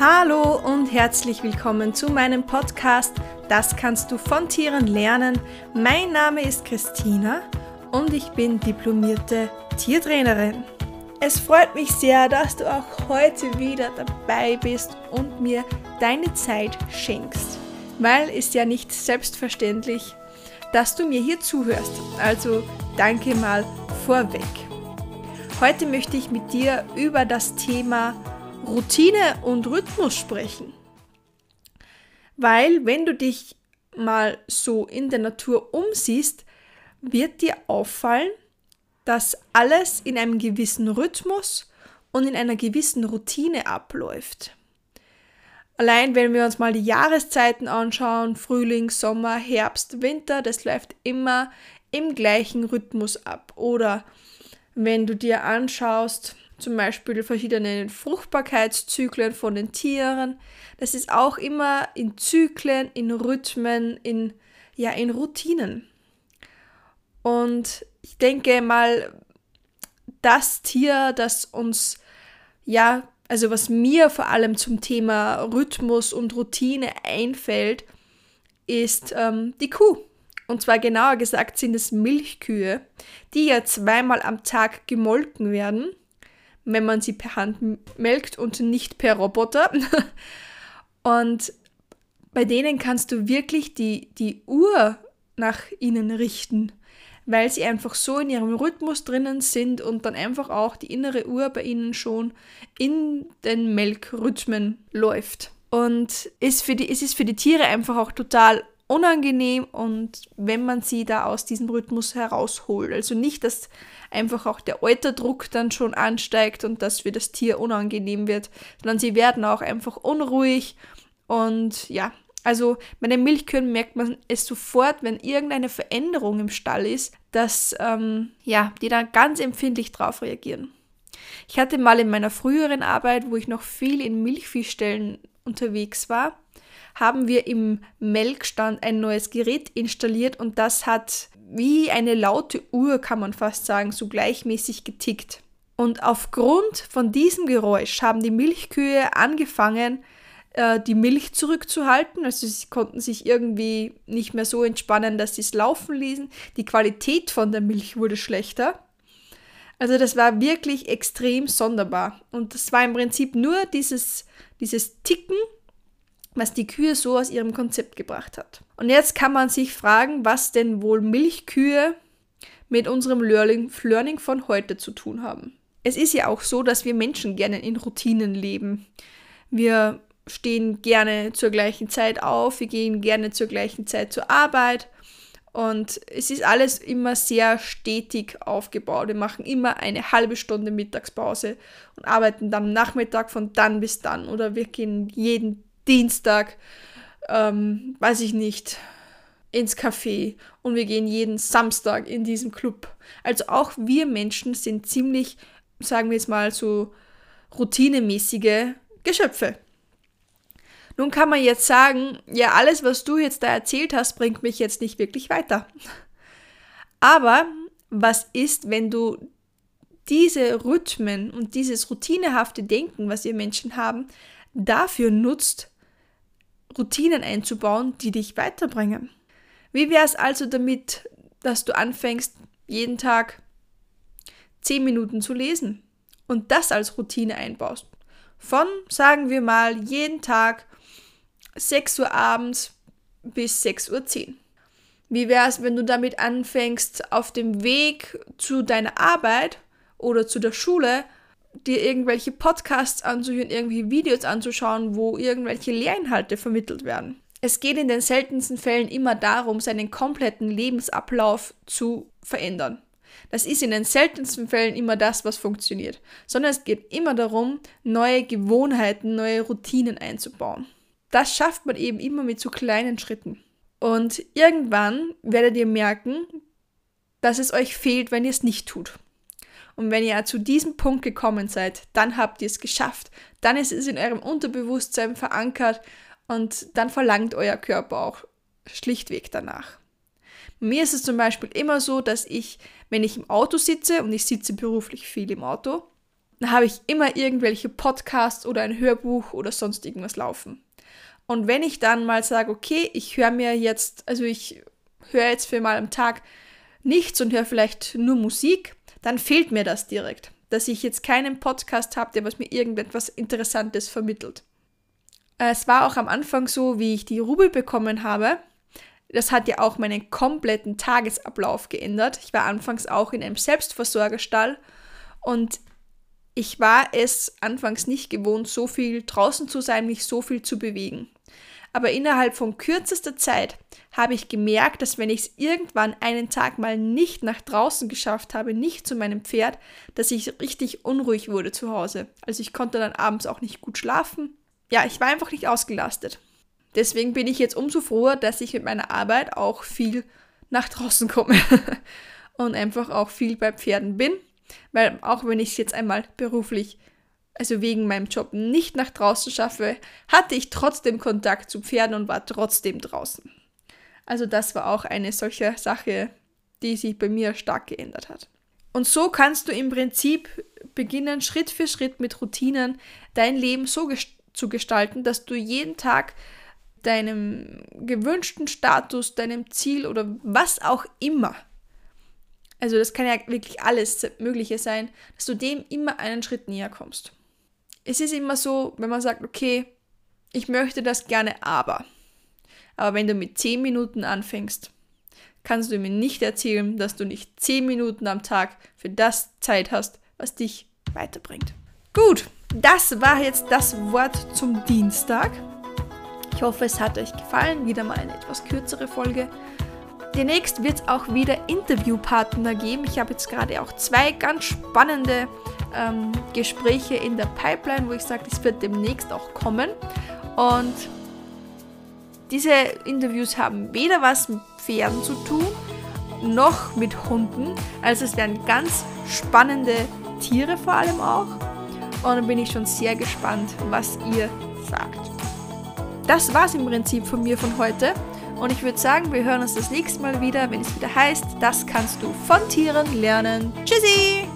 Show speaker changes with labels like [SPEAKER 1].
[SPEAKER 1] Hallo und herzlich willkommen zu meinem Podcast Das kannst du von Tieren lernen. Mein Name ist Christina und ich bin diplomierte Tiertrainerin. Es freut mich sehr, dass du auch heute wieder dabei bist und mir deine Zeit schenkst, weil ist ja nicht selbstverständlich, dass du mir hier zuhörst. Also danke mal vorweg. Heute möchte ich mit dir über das Thema Routine und Rhythmus sprechen. Weil wenn du dich mal so in der Natur umsiehst, wird dir auffallen, dass alles in einem gewissen Rhythmus und in einer gewissen Routine abläuft. Allein wenn wir uns mal die Jahreszeiten anschauen, Frühling, Sommer, Herbst, Winter, das läuft immer im gleichen Rhythmus ab. Oder wenn du dir anschaust, zum Beispiel verschiedene Fruchtbarkeitszyklen von den Tieren. Das ist auch immer in Zyklen, in Rhythmen, in, ja, in Routinen. Und ich denke mal, das Tier, das uns, ja, also was mir vor allem zum Thema Rhythmus und Routine einfällt, ist ähm, die Kuh. Und zwar genauer gesagt sind es Milchkühe, die ja zweimal am Tag gemolken werden wenn man sie per Hand melkt und nicht per Roboter. und bei denen kannst du wirklich die, die Uhr nach ihnen richten, weil sie einfach so in ihrem Rhythmus drinnen sind und dann einfach auch die innere Uhr bei ihnen schon in den Melkrhythmen läuft. Und ist für die, es ist für die Tiere einfach auch total unangenehm und wenn man sie da aus diesem Rhythmus herausholt. Also nicht, dass einfach auch der Euterdruck dann schon ansteigt und dass für das Tier unangenehm wird, sondern sie werden auch einfach unruhig und ja, also bei den Milchkühen merkt man es sofort, wenn irgendeine Veränderung im Stall ist, dass ähm, ja, die dann ganz empfindlich drauf reagieren. Ich hatte mal in meiner früheren Arbeit, wo ich noch viel in Milchviehstellen unterwegs war, haben wir im Melkstand ein neues Gerät installiert und das hat wie eine laute Uhr, kann man fast sagen, so gleichmäßig getickt. Und aufgrund von diesem Geräusch haben die Milchkühe angefangen, äh, die Milch zurückzuhalten. Also sie konnten sich irgendwie nicht mehr so entspannen, dass sie es laufen ließen. Die Qualität von der Milch wurde schlechter. Also das war wirklich extrem sonderbar. Und das war im Prinzip nur dieses, dieses Ticken was die Kühe so aus ihrem Konzept gebracht hat. Und jetzt kann man sich fragen, was denn wohl Milchkühe mit unserem Learning, von heute zu tun haben. Es ist ja auch so, dass wir Menschen gerne in Routinen leben. Wir stehen gerne zur gleichen Zeit auf, wir gehen gerne zur gleichen Zeit zur Arbeit und es ist alles immer sehr stetig aufgebaut. Wir machen immer eine halbe Stunde Mittagspause und arbeiten dann am Nachmittag von dann bis dann oder wir gehen jeden Dienstag, ähm, weiß ich nicht, ins Café und wir gehen jeden Samstag in diesem Club. Also auch wir Menschen sind ziemlich, sagen wir jetzt mal so, routinemäßige Geschöpfe. Nun kann man jetzt sagen, ja, alles, was du jetzt da erzählt hast, bringt mich jetzt nicht wirklich weiter. Aber was ist, wenn du diese Rhythmen und dieses routinehafte Denken, was wir Menschen haben, dafür nutzt, Routinen einzubauen, die dich weiterbringen. Wie wäre es also damit, dass du anfängst, jeden Tag 10 Minuten zu lesen und das als Routine einbaust? Von, sagen wir mal, jeden Tag 6 Uhr abends bis 6.10 Uhr. Wie wäre es, wenn du damit anfängst, auf dem Weg zu deiner Arbeit oder zu der Schule dir irgendwelche Podcasts anzuhören, irgendwie Videos anzuschauen, wo irgendwelche Lehrinhalte vermittelt werden. Es geht in den seltensten Fällen immer darum, seinen kompletten Lebensablauf zu verändern. Das ist in den seltensten Fällen immer das, was funktioniert, sondern es geht immer darum, neue Gewohnheiten, neue Routinen einzubauen. Das schafft man eben immer mit so kleinen Schritten. Und irgendwann werdet ihr merken, dass es euch fehlt, wenn ihr es nicht tut. Und wenn ihr zu diesem Punkt gekommen seid, dann habt ihr es geschafft. Dann ist es in eurem Unterbewusstsein verankert und dann verlangt euer Körper auch schlichtweg danach. Mir ist es zum Beispiel immer so, dass ich, wenn ich im Auto sitze und ich sitze beruflich viel im Auto, habe ich immer irgendwelche Podcasts oder ein Hörbuch oder sonst irgendwas laufen. Und wenn ich dann mal sage, okay, ich höre mir jetzt, also ich höre jetzt für mal am Tag nichts und höre vielleicht nur Musik, dann fehlt mir das direkt, dass ich jetzt keinen Podcast habe, der was mir irgendetwas Interessantes vermittelt. Es war auch am Anfang so, wie ich die Ruby bekommen habe. Das hat ja auch meinen kompletten Tagesablauf geändert. Ich war anfangs auch in einem Selbstversorgerstall und ich war es anfangs nicht gewohnt, so viel draußen zu sein, mich so viel zu bewegen. Aber innerhalb von kürzester Zeit habe ich gemerkt, dass wenn ich es irgendwann einen Tag mal nicht nach draußen geschafft habe, nicht zu meinem Pferd, dass ich richtig unruhig wurde zu Hause. Also ich konnte dann abends auch nicht gut schlafen. Ja, ich war einfach nicht ausgelastet. Deswegen bin ich jetzt umso froher, dass ich mit meiner Arbeit auch viel nach draußen komme und einfach auch viel bei Pferden bin, weil auch wenn ich es jetzt einmal beruflich also wegen meinem Job nicht nach draußen schaffe, hatte ich trotzdem Kontakt zu Pferden und war trotzdem draußen. Also das war auch eine solche Sache, die sich bei mir stark geändert hat. Und so kannst du im Prinzip beginnen, Schritt für Schritt mit Routinen dein Leben so gest zu gestalten, dass du jeden Tag deinem gewünschten Status, deinem Ziel oder was auch immer, also das kann ja wirklich alles Mögliche sein, dass du dem immer einen Schritt näher kommst es ist immer so, wenn man sagt, okay, ich möchte das gerne, aber. Aber wenn du mit 10 Minuten anfängst, kannst du mir nicht erzählen, dass du nicht 10 Minuten am Tag für das Zeit hast, was dich weiterbringt. Gut, das war jetzt das Wort zum Dienstag. Ich hoffe, es hat euch gefallen. Wieder mal eine etwas kürzere Folge. Demnächst wird es auch wieder Interviewpartner geben. Ich habe jetzt gerade auch zwei ganz spannende ähm, Gespräche in der Pipeline, wo ich sage, das wird demnächst auch kommen. Und diese Interviews haben weder was mit Pferden zu tun, noch mit Hunden. Also es werden ganz spannende Tiere vor allem auch. Und dann bin ich schon sehr gespannt, was ihr sagt. Das war es im Prinzip von mir von heute. Und ich würde sagen, wir hören uns das nächste Mal wieder, wenn es wieder heißt, das kannst du von Tieren lernen. Tschüssi!